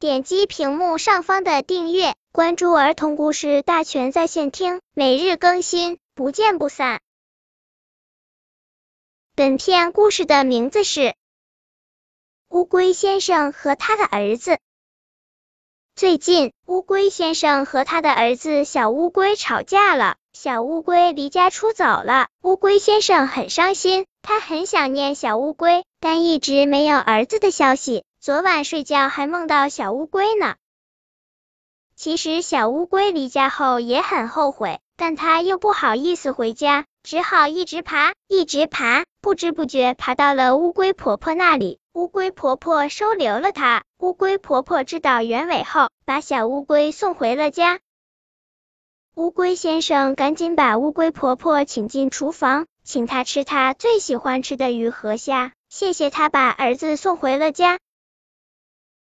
点击屏幕上方的订阅，关注儿童故事大全在线听，每日更新，不见不散。本片故事的名字是《乌龟先生和他的儿子》。最近，乌龟先生和他的儿子小乌龟吵架了，小乌龟离家出走了。乌龟先生很伤心，他很想念小乌龟，但一直没有儿子的消息。昨晚睡觉还梦到小乌龟呢。其实小乌龟离家后也很后悔，但它又不好意思回家，只好一直爬，一直爬，不知不觉爬到了乌龟婆婆那里。乌龟婆婆收留了它。乌龟婆婆知道原委后，把小乌龟送回了家。乌龟先生赶紧把乌龟婆婆请进厨房，请她吃他最喜欢吃的鱼和虾，谢谢她把儿子送回了家。